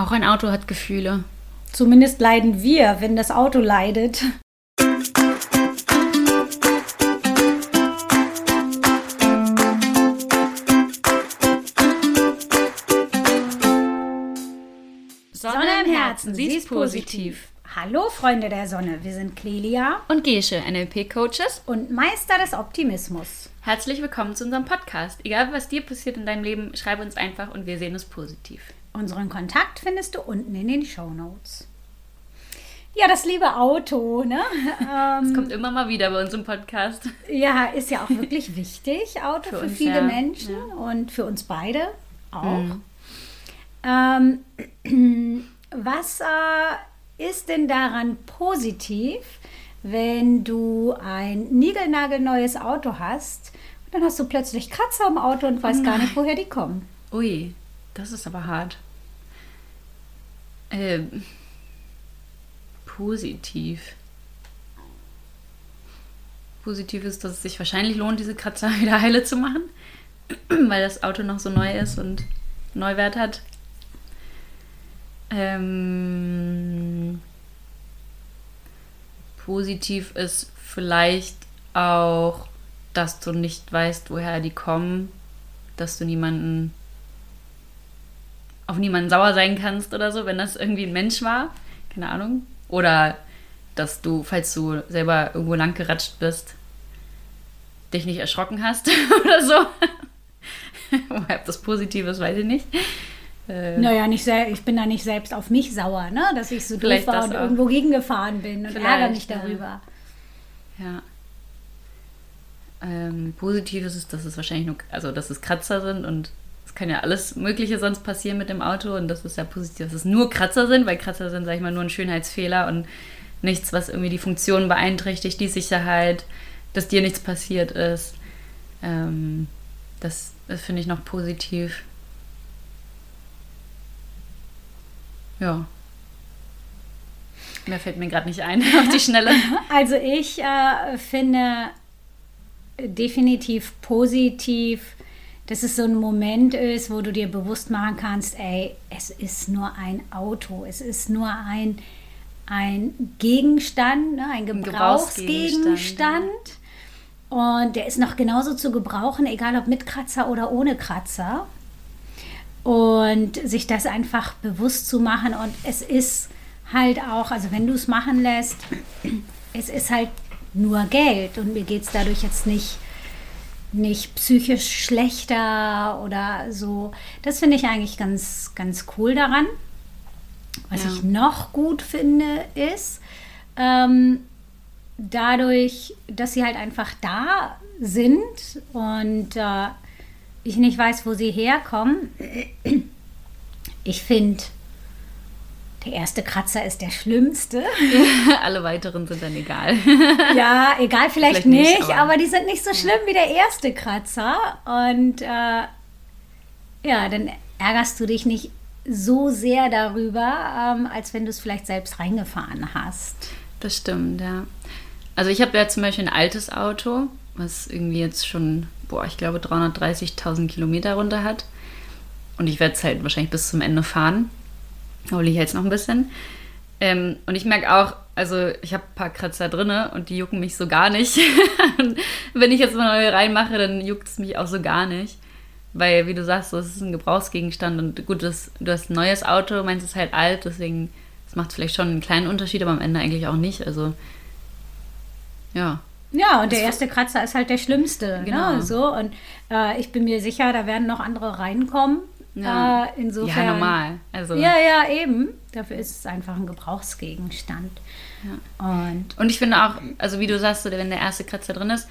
Auch ein Auto hat Gefühle. Zumindest leiden wir, wenn das Auto leidet. Sonne im Herzen, sie ist positiv. Hallo Freunde der Sonne, wir sind Clelia Und Gesche, NLP-Coaches. und Meister des Optimismus. Herzlich willkommen zu unserem Podcast. Egal, was dir passiert in deinem Leben, schreib uns einfach und wir sehen es positiv. Unseren Kontakt findest du unten in den Show Notes. Ja, das liebe Auto, ne? Das Ähm, kommt immer mal wieder bei uns im Podcast. ja, ist ja auch wirklich wichtig, Auto für, Für uns, viele ja. Menschen Ja. und für uns beide auch. Mhm. Ähm, was äh, ist denn daran positiv, wenn du ein niegelnagelneues Auto hast und dann hast du plötzlich Kratzer am Auto und weißt gar nicht, woher die kommen? Ui, das ist aber hart. Ähm, positiv. Positiv ist, dass es sich wahrscheinlich lohnt, diese Kratzer wieder heile zu machen, weil das Auto noch so neu ist und Neuwert hat. Ähm, positiv ist vielleicht auch, dass du nicht weißt, woher die kommen, dass du niemanden auf niemanden sauer sein kannst oder so, wenn das irgendwie ein Mensch war. Keine Ahnung. Oder dass du, falls du selber irgendwo lang geratscht bist, dich nicht erschrocken hast oder so. Ob das positiv ist, weiß ich nicht. Äh, Naja, nicht ich bin da nicht selbst auf mich sauer, ne? dass ich so doof war und auch. irgendwo gegengefahren bin und ärgere mich darüber. Ja. Ähm, positiv ist dass es wahrscheinlich nur, also dass es Kratzer sind und es kann ja alles Mögliche sonst passieren mit dem Auto und das ist ja positiv, dass es nur Kratzer sind, weil Kratzer sind, sag ich mal, nur ein Schönheitsfehler und nichts, was irgendwie die Funktion beeinträchtigt, die Sicherheit, dass dir nichts passiert ist. Ähm, das das finde ich noch positiv. Ja. Mehr fällt mir gerade nicht ein auf die Schnelle. Also ich äh, finde definitiv positiv, dass es so ein Moment ist, wo du dir bewusst machen kannst, ey, es ist nur ein Auto, es ist nur ein, ein Gegenstand, ne, ein Gebrauchsgegenstand, Gebrauchsgegenstand. Und der ist noch genauso zu gebrauchen, egal ob mit Kratzer oder ohne Kratzer. Und sich das einfach bewusst zu machen. Und es ist halt auch, also wenn du es machen lässt, es ist halt nur Geld. Und mir geht es dadurch jetzt nicht, nicht psychisch schlechter oder so. Das finde ich eigentlich ganz, ganz cool daran. Was Ja. ich noch gut finde, ist, ähm, dadurch, dass sie halt einfach da sind und äh, ich nicht weiß, wo sie herkommen. Ich finde, der erste Kratzer ist der schlimmste. Alle weiteren sind dann egal. Ja, egal, vielleicht, Vielleicht nicht, nicht, aber- aber, die sind nicht so schlimm wie der erste Kratzer. Und äh, ja, dann ärgerst du dich nicht so sehr darüber, ähm, als wenn du es vielleicht selbst reingefahren hast. Das stimmt, ja. Also ich habe ja zum Beispiel ein altes Auto, was irgendwie jetzt schon, boah, ich glaube 330.000 Kilometer runter hat. Und ich werde es halt wahrscheinlich bis zum Ende fahren. Hole ich jetzt noch ein bisschen. Ähm, und ich merke auch, also ich habe ein paar Kratzer drinne und die jucken mich so gar nicht. Und Wenn ich jetzt mal neue reinmache, dann juckt es mich auch so gar nicht. Weil, wie du sagst, das ist ein Gebrauchsgegenstand und gut, das, du hast ein neues Auto, meins ist halt alt, deswegen, das macht vielleicht schon einen kleinen Unterschied, aber am Ende eigentlich auch nicht. Also, ja. Ja, und der erste Kratzer ist halt der schlimmste. Genau. Ne? So, und äh, ich bin mir sicher, da werden noch andere reinkommen. Ja. Äh, insofern. Ja, normal. Also, Ja, ja, eben. Dafür ist es einfach ein Gebrauchsgegenstand. Und Und ich finde auch, also wie du sagst, so, wenn der erste Kratzer drin ist,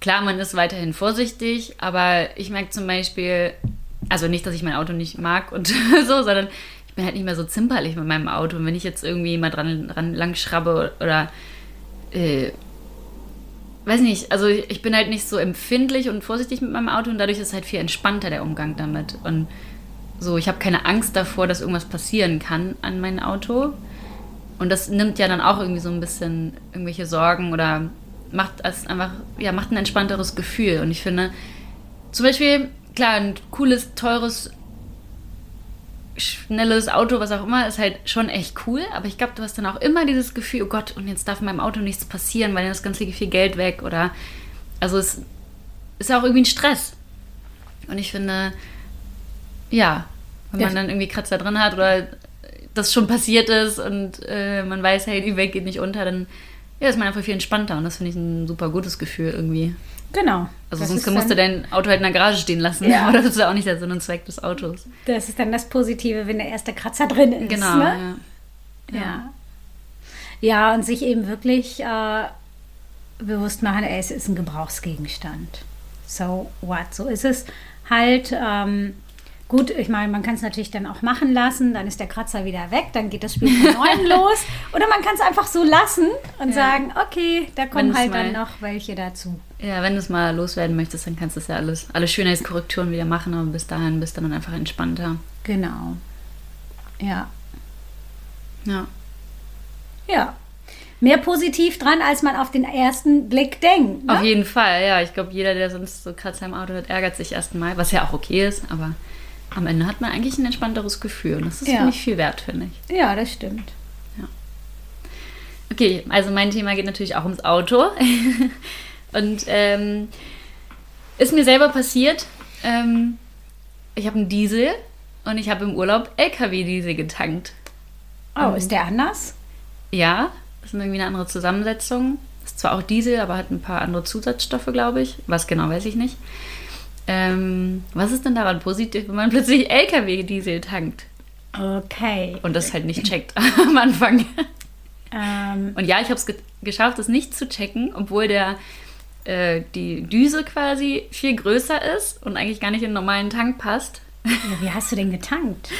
klar, man ist weiterhin vorsichtig, aber ich merke zum Beispiel, also nicht, dass ich mein Auto nicht mag und so, sondern ich bin halt nicht mehr so zimperlich mit meinem Auto. Und wenn ich jetzt irgendwie mal dran, dran lang schraube oder äh, weiß nicht, also ich bin halt nicht so empfindlich und vorsichtig mit meinem Auto und dadurch ist halt viel entspannter der Umgang damit. Und so, ich habe keine Angst davor, dass irgendwas passieren kann an meinem Auto. Und das nimmt ja dann auch irgendwie so ein bisschen irgendwelche Sorgen oder macht es einfach, ja, macht ein entspannteres Gefühl. Und ich finde, zum Beispiel, klar, ein cooles, teures schnelles Auto, was auch immer, ist halt schon echt cool. Aber ich glaube, du hast dann auch immer dieses Gefühl, oh Gott, und jetzt darf meinem Auto nichts passieren, weil dann ist ganz viel Geld weg. Oder also es ist auch irgendwie ein Stress. Und ich finde, ja, wenn man dann irgendwie Kratzer drin hat oder das schon passiert ist und äh, man weiß, hey, die Welt geht nicht unter, dann ja, ist man einfach viel entspannter und das finde ich ein super gutes Gefühl irgendwie. Genau. Also sonst musst du dein Auto halt in der Garage stehen lassen. Ja. Oder das ist ja auch nicht der Sinn und Zweck des Autos. Das ist dann das Positive, wenn der erste Kratzer drin ist. Genau, ne? ja. ja. Ja, und sich eben wirklich äh, bewusst machen, ey, es ist ein Gebrauchsgegenstand. So what? So ist es halt. Ähm, Gut, ich meine, man kann es natürlich dann auch machen lassen, dann ist der Kratzer wieder weg, dann geht das Spiel von neuem los. Oder man kann es einfach so lassen und ja. sagen, okay, da kommen halt dann noch welche dazu. Ja, wenn du es mal loswerden möchtest, dann kannst du es ja alles, alle Schönheitskorrekturen wieder machen, aber bis dahin bist du dann einfach entspannter. Genau. Ja. Ja. Ja. Mehr positiv dran, als man auf den ersten Blick denkt. Ne? Auf jeden Fall, ja. Ich glaube, jeder, der sonst so Kratzer im Auto hat, ärgert sich erstmal, was ja auch okay ist, aber am Ende hat man eigentlich ein entspannteres Gefühl. Und das ist ja. nicht viel wert, finde ich. Ja, das stimmt. Ja. Okay, also mein Thema geht natürlich auch ums Auto. und ähm, ist mir selber passiert. Ähm, ich habe einen Diesel und ich habe im Urlaub LKW-Diesel getankt. Oh, ist der anders? Ja, das ist irgendwie eine andere Zusammensetzung. Ist zwar auch Diesel, aber hat ein paar andere Zusatzstoffe, glaube ich. Was genau, weiß ich nicht. Ähm, was ist denn daran positiv, wenn man plötzlich LKW-Diesel tankt? Okay. Und das halt nicht checkt am Anfang. Ähm. Und ja, ich habe es ge geschafft, es nicht zu checken, obwohl der äh, die Düse quasi viel größer ist und eigentlich gar nicht in einen normalen Tank passt. Wie hast du denn getankt?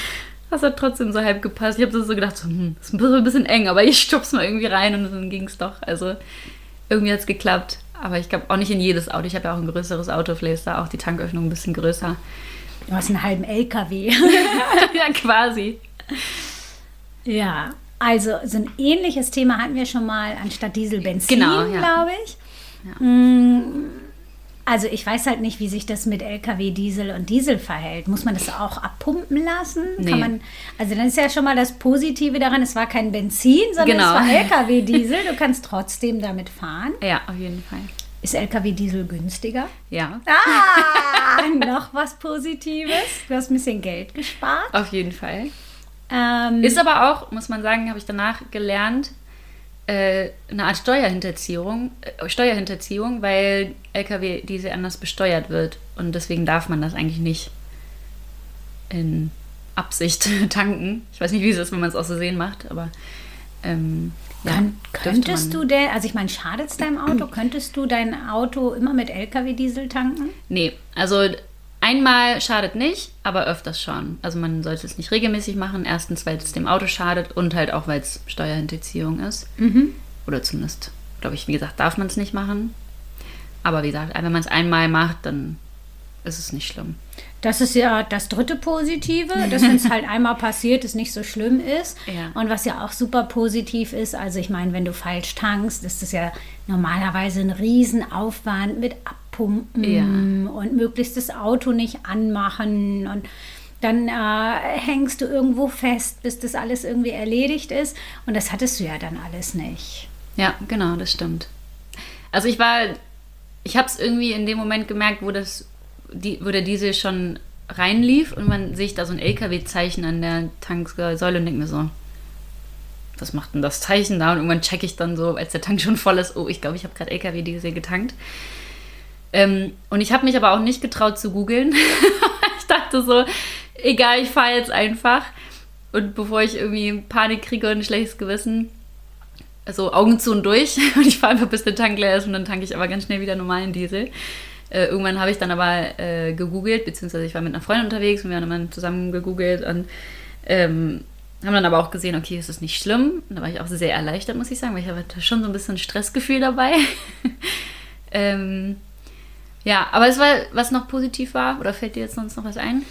Das hat trotzdem so halb gepasst. Ich habe so gedacht, so, hm, ist ein bisschen eng, aber ich stopf's mal irgendwie rein und dann ging es doch. Also irgendwie hat es geklappt. Aber ich glaube auch nicht in jedes Auto. Ich habe ja auch ein größeres Auto, vielleicht ist da auch die Tanköffnung ein bisschen größer. Du hast einen halben LKW. ja, quasi. Ja, also so ein ähnliches Thema hatten wir schon mal anstatt Diesel Benzin, genau, ja. glaube ich. Ja. Mm, also ich weiß halt nicht, wie sich das mit LKW, Diesel und Diesel verhält. Muss man das auch abpumpen lassen? Nee. Kann man, also dann ist ja schon mal das Positive daran, es war kein Benzin, sondern genau. es war LKW, Diesel. Du kannst trotzdem damit fahren. Ja, auf jeden Fall. Ist LKW Diesel günstiger? Ja. Ah, noch was Positives. Du hast ein bisschen Geld gespart. Auf jeden Fall. Ähm, ist aber auch, muss man sagen, habe ich danach gelernt, äh, eine Art Steuerhinterziehung, äh, Steuerhinterziehung, weil LKW diese anders besteuert wird. Und deswegen darf man das eigentlich nicht in Absicht tanken. Ich weiß nicht, wie es ist, wenn man es aus Versehen macht, aber ähm, ja, Kön könntest du denn, also ich meine, schadet es deinem Auto? könntest du dein Auto immer mit LKW-Diesel tanken? Nee, also Einmal schadet nicht, aber öfters schon. Also man sollte es nicht regelmäßig machen. Erstens, weil es dem Auto schadet und halt auch, weil es Steuerhinterziehung ist. Mhm. Oder zumindest, glaube ich, wie gesagt, darf man es nicht machen. Aber wie gesagt, wenn man es einmal macht, dann ist es nicht schlimm. Das ist ja das dritte Positive, dass wenn es halt einmal passiert, es nicht so schlimm ist. Ja. Und was ja auch super positiv ist, also ich meine, wenn du falsch tankst, ist das ja normalerweise ein Riesenaufwand mit Abpumpen ja. und möglichst das Auto nicht anmachen und dann äh, hängst du irgendwo fest, bis das alles irgendwie erledigt ist. Und das hattest du ja dann alles nicht. Ja, genau, das stimmt. Also ich war, ich habe es irgendwie in dem Moment gemerkt, wo das die, wo der Diesel schon reinlief und man sehe ich da so ein LKW-Zeichen an der Tanksäule und denke mir so, was macht denn das Zeichen da? Und irgendwann checke ich dann so, als der Tank schon voll ist, oh, ich glaube, ich habe gerade LKW-Diesel getankt. Ähm, und ich habe mich aber auch nicht getraut zu googeln. ich dachte so, egal, ich fahre jetzt einfach. Und bevor ich irgendwie Panik kriege und ein schlechtes Gewissen, also Augen zu und durch. Und ich fahre einfach, bis der Tank leer ist und dann tanke ich aber ganz schnell wieder normalen Diesel. Äh, irgendwann habe ich dann aber äh, gegoogelt, beziehungsweise ich war mit einer Freundin unterwegs und wir haben dann zusammen gegoogelt und ähm, haben dann aber auch gesehen, okay, es ist nicht schlimm. Und da war ich auch sehr erleichtert, muss ich sagen, weil ich habe schon so ein bisschen Stressgefühl dabei. ähm, ja, aber es war, was noch positiv war, oder fällt dir jetzt sonst noch was ein?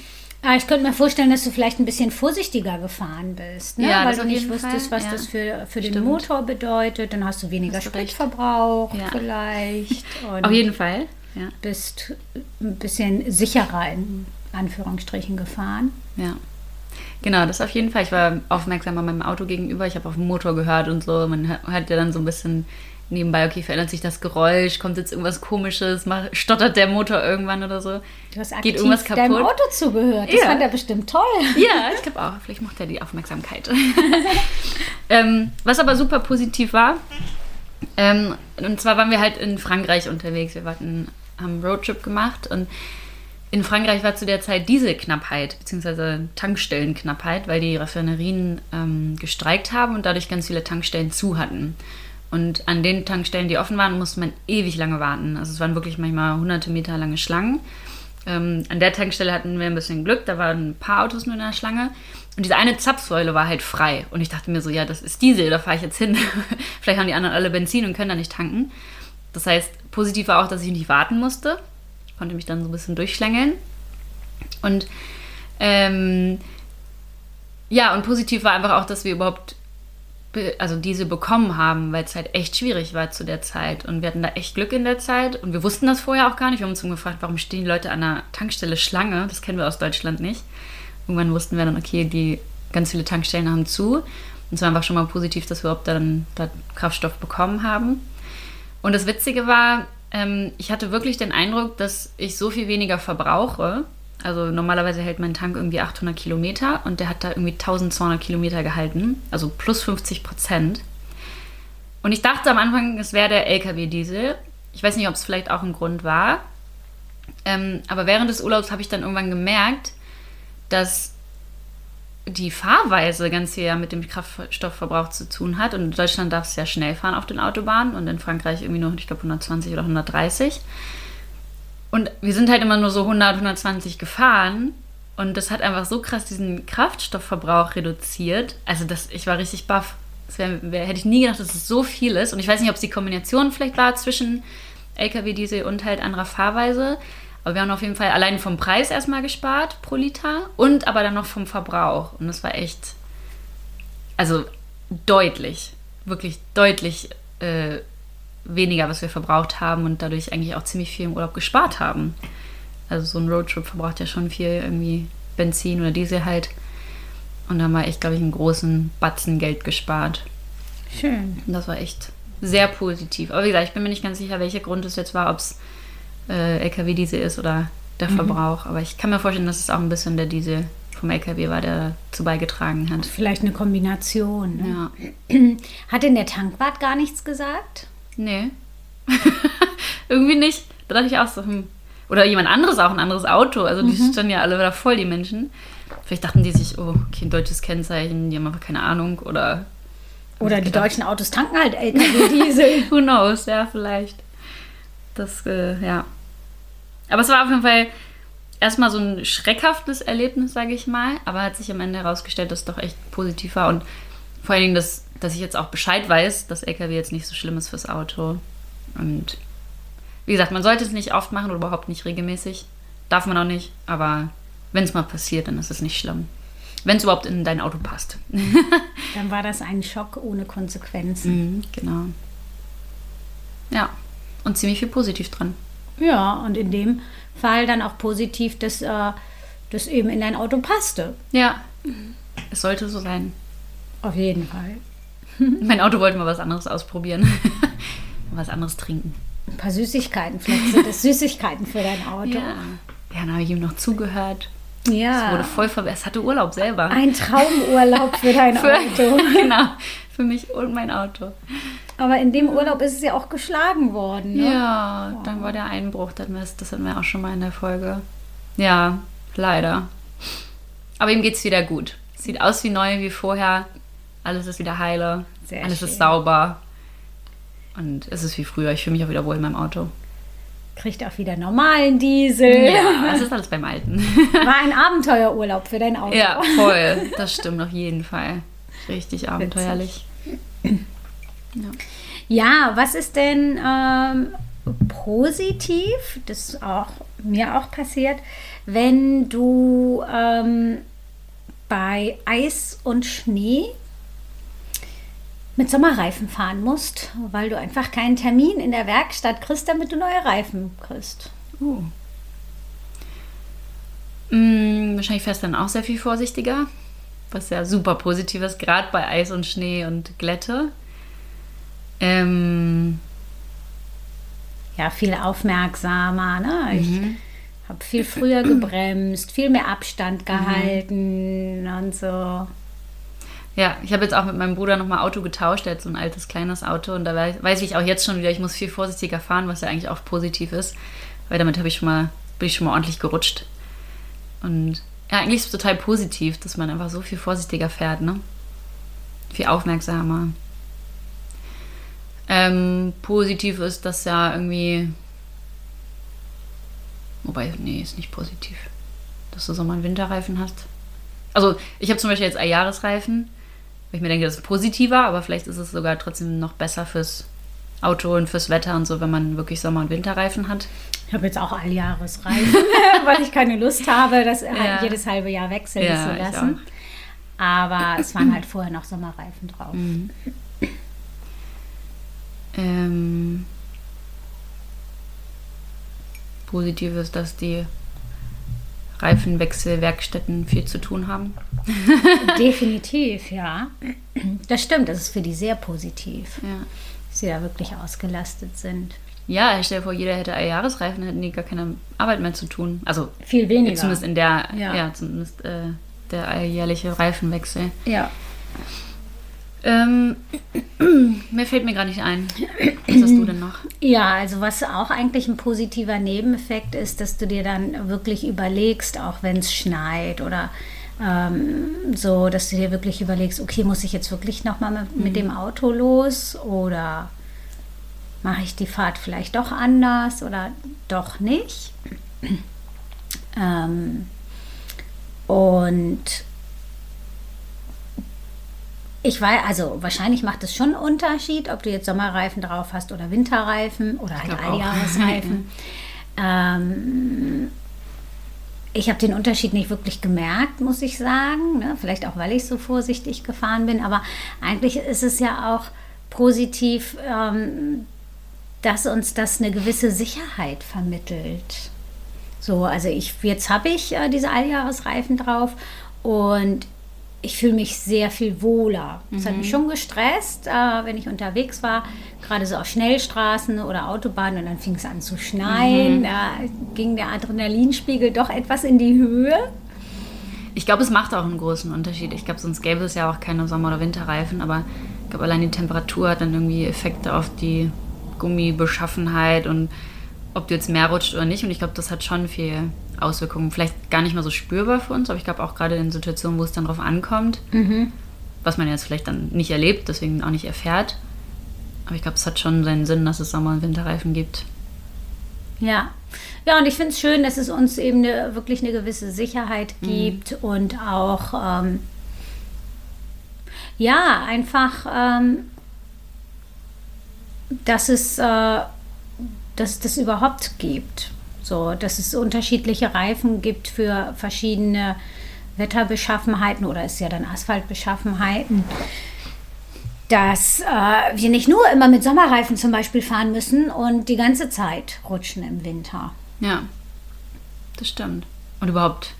Ah, ich könnte mir vorstellen, dass du vielleicht ein bisschen vorsichtiger gefahren bist, ne? ja, weil du nicht wusstest, was ja. das für, für den Motor bedeutet. Dann hast du weniger Spritverbrauch ja. vielleicht. Auf jeden Fall ja. bist ein bisschen sicherer in Anführungsstrichen gefahren. Ja. Genau, das auf jeden Fall. Ich war aufmerksam an meinem Auto gegenüber. Ich habe auf dem Motor gehört und so. Man hat ja dann so ein bisschen nebenbei, okay, verändert sich das Geräusch, kommt jetzt irgendwas komisches, mach, stottert der Motor irgendwann oder so. Du hast Geht irgendwas kaputt? deinem Auto zugehört. Das ja. fand er bestimmt toll. Ja, ich glaube auch. Vielleicht mochte er die Aufmerksamkeit. ähm, was aber super positiv war, ähm, und zwar waren wir halt in Frankreich unterwegs. Wir warten, haben einen Roadtrip gemacht und in Frankreich war zu der Zeit Dieselknappheit, beziehungsweise Tankstellenknappheit, weil die Raffinerien ähm, gestreikt haben und dadurch ganz viele Tankstellen zu hatten. Und an den Tankstellen, die offen waren, musste man ewig lange warten. Also es waren wirklich manchmal hunderte Meter lange Schlangen. Ähm, an der Tankstelle hatten wir ein bisschen Glück, da waren ein paar Autos nur in der Schlange. Und diese eine Zapfsäule war halt frei. Und ich dachte mir so, ja, das ist Diesel, da fahre ich jetzt hin. Vielleicht haben die anderen alle Benzin und können da nicht tanken. Das heißt, positiv war auch, dass ich nicht warten musste. Ich konnte mich dann so ein bisschen durchschlängeln. Und ähm, ja, und positiv war einfach auch, dass wir überhaupt also diese bekommen haben, weil es halt echt schwierig war zu der Zeit. Und wir hatten da echt Glück in der Zeit. Und wir wussten das vorher auch gar nicht. Wir haben uns gefragt, warum stehen die Leute an der Tankstelle Schlange? Das kennen wir aus Deutschland nicht. Irgendwann wussten wir dann, okay, die ganz viele Tankstellen haben zu. Und es war einfach schon mal positiv, dass wir überhaupt dann da Kraftstoff bekommen haben. Und das Witzige war, ähm, ich hatte wirklich den Eindruck, dass ich so viel weniger verbrauche also normalerweise hält mein Tank irgendwie 800 Kilometer und der hat da irgendwie 1200 Kilometer gehalten, also plus 50 Prozent. Und ich dachte am Anfang, es wäre der LKW-Diesel. Ich weiß nicht, ob es vielleicht auch ein Grund war. Ähm, aber während des Urlaubs habe ich dann irgendwann gemerkt, dass die Fahrweise ganz viel mit dem Kraftstoffverbrauch zu tun hat. Und in Deutschland darf es ja schnell fahren auf den Autobahnen und in Frankreich irgendwie nur, ich glaube, 120 oder 130. Und wir sind halt immer nur so 100, 120 gefahren. Und das hat einfach so krass diesen Kraftstoffverbrauch reduziert. Also das, ich war richtig baff. Das wär, wär, hätte ich nie gedacht, dass es so viel ist. Und ich weiß nicht, ob es die Kombination vielleicht war zwischen LKW-Diesel und halt anderer Fahrweise. Aber wir haben auf jeden Fall allein vom Preis erstmal gespart pro Liter und aber dann noch vom Verbrauch. Und das war echt, also deutlich, wirklich deutlich äh, weniger, was wir verbraucht haben und dadurch eigentlich auch ziemlich viel im Urlaub gespart haben. Also so ein Roadtrip verbraucht ja schon viel irgendwie Benzin oder Diesel halt. Und da haben wir echt, glaube ich, einen großen Batzen Geld gespart. Schön. Und das war echt sehr positiv. Aber wie gesagt, ich bin mir nicht ganz sicher, welcher Grund es jetzt war, ob es äh, LKW-Diesel ist oder der mhm. Verbrauch. Aber ich kann mir vorstellen, dass es auch ein bisschen der Diesel vom LKW war, der dazu beigetragen hat. Vielleicht eine Kombination. Ne? Ja. Hat denn der Tankwart gar nichts gesagt? Nee. Irgendwie nicht. Da dachte ich auch so, hm. Oder jemand anderes auch, ein anderes Auto. Also die mhm. standen ja alle da voll, die Menschen. Vielleicht dachten die sich, oh, okay, ein deutsches Kennzeichen, die haben einfach keine Ahnung. Oder. Oder die gedacht. deutschen Autos tanken halt LKW-Diesel. Who knows, ja, vielleicht. Das, äh, ja. Aber es war auf jeden Fall erstmal so ein schreckhaftes Erlebnis, sage ich mal. Aber hat sich am Ende herausgestellt, dass es doch echt positiv war. Und vor allen Dingen das dass ich jetzt auch Bescheid weiß, dass LKW jetzt nicht so schlimm ist fürs Auto. Und wie gesagt, man sollte es nicht oft machen oder überhaupt nicht regelmäßig. Darf man auch nicht, aber wenn es mal passiert, dann ist es nicht schlimm. Wenn es überhaupt in dein Auto passt. dann war das ein Schock ohne Konsequenzen. Mhm, genau. Ja, und ziemlich viel positiv dran. Ja, und in dem Fall dann auch positiv, dass äh, das eben in dein Auto passte. Ja, es sollte so sein. Auf jeden Fall. mein Auto wollte mal was anderes ausprobieren. was anderes trinken. Ein paar Süßigkeiten. Vielleicht sind das Süßigkeiten für dein Auto. Ja, ja dann habe ich ihm noch zugehört. Ja. Es wurde voll verwehrt. Es hatte Urlaub selber. Ein Traumurlaub für dein für, Auto. genau. Für mich und mein Auto. Aber in dem Urlaub ist es ja auch geschlagen worden. Ne? Ja, wow. dann war der Einbruch. Das hatten wir auch schon mal in der Folge. Ja, leider. Aber ihm geht es wieder gut. Sieht aus wie neu, wie vorher. Alles ist wieder heile. Sehr alles schön. ist sauber. Und es ist wie früher. Ich fühle mich auch wieder wohl in meinem Auto. Kriegt auch wieder normalen Diesel. Ja, es ist alles beim Alten. War ein Abenteuerurlaub für dein Auto. Ja, voll. Das stimmt auf jeden Fall. Richtig abenteuerlich. Ja. ja, was ist denn ähm, positiv, das ist auch mir auch passiert, wenn du ähm, bei Eis und Schnee mit Sommerreifen fahren musst, weil du einfach keinen Termin in der Werkstatt kriegst, damit du neue Reifen kriegst. Uh. wahrscheinlich fährst du dann auch sehr viel vorsichtiger, was ja super positiv ist, gerade bei Eis und Schnee und Glätte. Ähm, ja, viel aufmerksamer. Ne? Ich Mhm. habe viel früher gebremst, viel mehr Abstand gehalten Mhm. und so. Ja, ich habe jetzt auch mit meinem Bruder nochmal Auto getauscht. Der hat so ein altes, kleines Auto. Und da weiß, ich auch jetzt schon wieder, ich muss viel vorsichtiger fahren, was ja eigentlich auch positiv ist. Weil damit ich schon mal, bin ich schon mal ordentlich gerutscht. Und ja, eigentlich ist es total positiv, dass man einfach so viel vorsichtiger fährt, ne? Viel aufmerksamer. Ähm, positiv ist, dass ja irgendwie. Wobei, nee, ist nicht positiv. Dass du Sommer- und Winterreifen hast. Also, ich habe zum Beispiel jetzt Jahresreifen, weil ich mir denke, das ist positiver, aber vielleicht ist es sogar trotzdem noch besser fürs Auto und fürs Wetter und so, wenn man wirklich Sommer- und Winterreifen hat. Ich habe jetzt auch Alljahresreifen, weil ich keine Lust habe, das halt Ja. jedes halbe Jahr wechseln Ja, zu lassen. Aber es waren halt vorher noch Sommerreifen drauf. Mhm. Ähm, positiv ist, dass die Reifenwechselwerkstätten viel zu tun haben. Definitiv, ja. Das stimmt, das ist für die sehr positiv, Ja. dass sie da wirklich ausgelastet sind. Ja, stell dir vor, jeder hätte Jahresreifen, dann hätten die gar keine Arbeit mehr zu tun. Also Viel weniger. zumindest in der, ja, Ja. zumindest äh, der alljährliche Reifenwechsel. ja. Ähm, mehr fällt mir gerade nicht ein. Was hast du denn noch? Ja, also was auch eigentlich ein positiver Nebeneffekt ist, dass du dir dann wirklich überlegst, auch wenn es schneit oder ähm, so, dass du dir wirklich überlegst, okay, muss ich jetzt wirklich nochmal mit, mit dem Auto los oder mache ich die Fahrt vielleicht doch anders oder doch nicht. Ähm, und ich weiß, also wahrscheinlich macht es schon einen Unterschied, ob du jetzt Sommerreifen drauf hast oder Winterreifen oder halt. Alljahresreifen. ähm, ich habe den Unterschied nicht wirklich gemerkt, muss ich sagen. Ne? Vielleicht auch, weil ich so vorsichtig gefahren bin. Aber eigentlich ist es ja auch positiv, ähm, dass uns das eine gewisse Sicherheit vermittelt. So, also ich, jetzt habe ich äh, diese Alljahresreifen drauf und ich fühle mich sehr viel wohler. Das hat mich schon gestresst, äh, wenn ich unterwegs war, gerade so auf Schnellstraßen oder Autobahnen und dann fing es an zu schneien. Da ging der Adrenalinspiegel doch etwas in die Höhe. Ich glaube, es macht auch einen großen Unterschied. Ich glaube, sonst gäbe es ja auch keine Sommer- oder Winterreifen, aber ich glaube, allein die Temperatur hat dann irgendwie Effekte auf die Gummibeschaffenheit und ob du jetzt mehr rutscht oder nicht. Und ich glaube, das hat schon viel Auswirkungen. Vielleicht gar nicht mal so spürbar für uns, aber ich glaube auch gerade in Situationen, wo es dann drauf ankommt, was man jetzt vielleicht dann nicht erlebt, deswegen auch nicht erfährt. Aber ich glaube, es hat schon seinen Sinn, dass es Sommer- und Winterreifen gibt. Ja. Ja, und ich finde es schön, dass es uns eben eine, wirklich eine gewisse Sicherheit gibt und auch, ähm, ja, einfach, ähm, dass es, äh, dass es das überhaupt gibt. So, dass es unterschiedliche Reifen gibt für verschiedene Wetterbeschaffenheiten oder ist ja dann Asphaltbeschaffenheiten dass äh, wir nicht nur immer mit Sommerreifen zum Beispiel fahren müssen und die ganze Zeit rutschen im Winter. Ja, das stimmt. Und überhaupt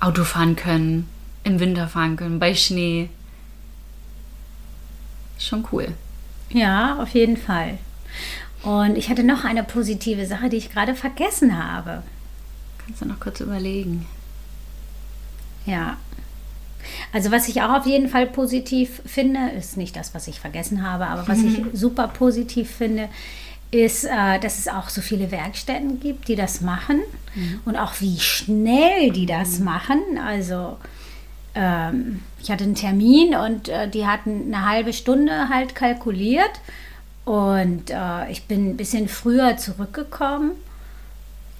Auto fahren können, im Winter fahren können, bei Schnee. Schon cool. Ja, auf jeden Fall. Und ich hatte noch eine positive Sache, die ich gerade vergessen habe. Kannst du noch kurz überlegen. Ja. Also was ich auch auf jeden Fall positiv finde, ist nicht das, was ich vergessen habe, aber was ich super positiv finde, ist, äh, dass es auch so viele Werkstätten gibt, die das machen und auch wie schnell die das machen. Also ähm, ich hatte einen Termin und äh, die hatten eine halbe Stunde halt kalkuliert und äh, ich bin ein bisschen früher zurückgekommen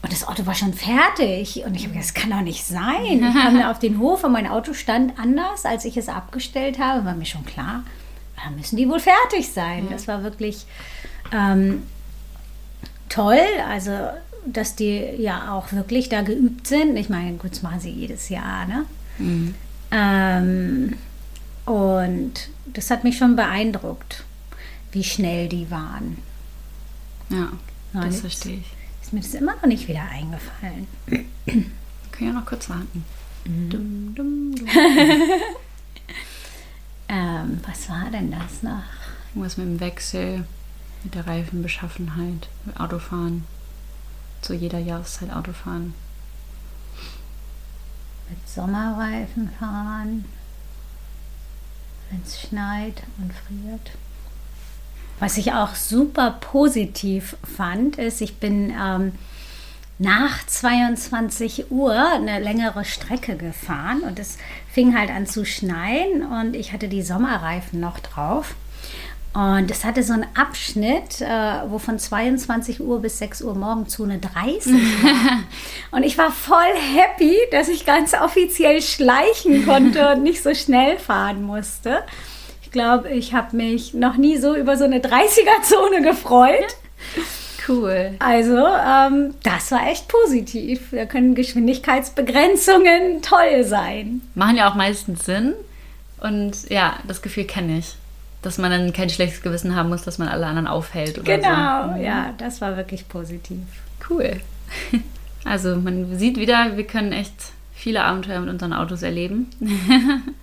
und das Auto war schon fertig. Und ich habe gedacht, das kann doch nicht sein. Ich kam da auf den Hof und mein Auto stand anders, als ich es abgestellt habe. War mir schon klar, da müssen die wohl fertig sein. Das war wirklich ähm, toll. Also, dass die ja auch wirklich da geübt sind. Ich meine, gut, das machen sie jedes Jahr, ne? Ähm, und das hat mich schon beeindruckt, wie schnell die waren. Ja, Ja, das verstehe ich. Ist mir das immer noch nicht wieder eingefallen. können ja noch kurz warten. Dum, dum, dum. Ähm, was war denn das noch? Irgendwas mit dem Wechsel, mit der Reifenbeschaffenheit, mit Autofahren. Zu jeder Jahreszeit Autofahren. Mit Sommerreifen fahren, wenn es schneit und friert. Was ich auch super positiv fand, ist, ich bin ähm, nach 22 Uhr eine längere Strecke gefahren und es fing halt an zu schneien und ich hatte die Sommerreifen noch drauf. Und es hatte so einen Abschnitt, äh, wo von 22 Uhr bis 6 Uhr morgens Zone 30 war. und ich war voll happy, dass ich ganz offiziell schleichen konnte und nicht so schnell fahren musste. Ich glaube, ich habe mich noch nie so über so eine 30er-Zone gefreut. Cool. Also, ähm, das war echt positiv. Da können Geschwindigkeitsbegrenzungen toll sein. Machen ja auch meistens Sinn. Und ja, das Gefühl kenne ich. Dass man dann kein schlechtes Gewissen haben muss, dass man alle anderen aufhält oder Genau, so. ja, das war wirklich positiv. Cool. Also man sieht wieder, wir können echt viele Abenteuer mit unseren Autos erleben.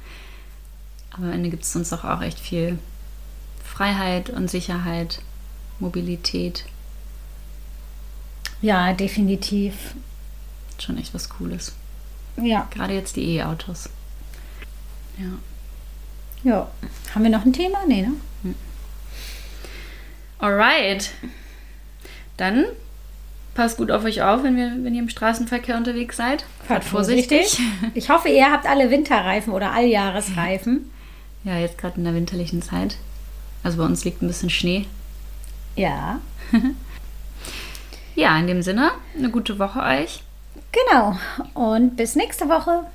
Aber am Ende gibt es uns doch auch echt viel Freiheit und Sicherheit, Mobilität. Ja, definitiv. Schon echt was Cooles. Ja. Gerade jetzt die E-Autos. Ja. Ja. Haben wir noch ein Thema? Nee, ne? Alright. Dann passt gut auf euch auf, wenn, wir, wenn ihr im Straßenverkehr unterwegs seid. Fahrt vorsichtig. Ich hoffe, ihr habt alle Winterreifen oder Alljahresreifen. Ja, jetzt gerade in der winterlichen Zeit. Also bei uns liegt ein bisschen Schnee. Ja. Ja, in dem Sinne, eine gute Woche euch. Genau. Und bis nächste Woche.